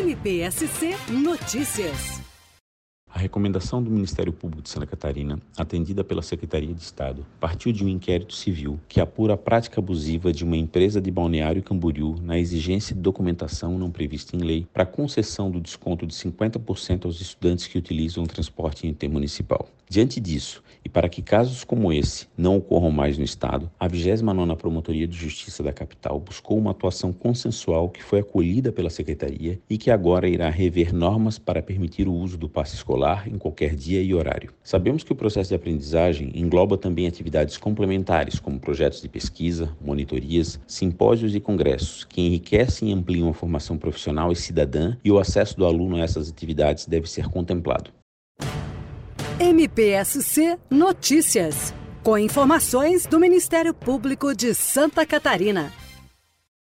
NPSC Notícias. Recomendação do Ministério Público de Santa Catarina, atendida pela Secretaria de Estado, partiu de um inquérito civil que apura a prática abusiva de uma empresa de Balneário Camboriú na exigência de documentação não prevista em lei para concessão do desconto de 50% aos estudantes que utilizam o transporte intermunicipal. Diante disso, e para que casos como esse não ocorram mais no Estado, a 29ª Promotoria de Justiça da capital buscou uma atuação consensual que foi acolhida pela Secretaria e que agora irá rever normas para permitir o uso do passe em qualquer dia e horário. Sabemos que o processo de aprendizagem engloba também atividades complementares, como projetos de pesquisa, monitorias, simpósios e congressos, que enriquecem e ampliam a formação profissional e cidadã, e o acesso do aluno a essas atividades deve ser contemplado. MPSC Notícias. Com informações do Ministério Público de Santa Catarina.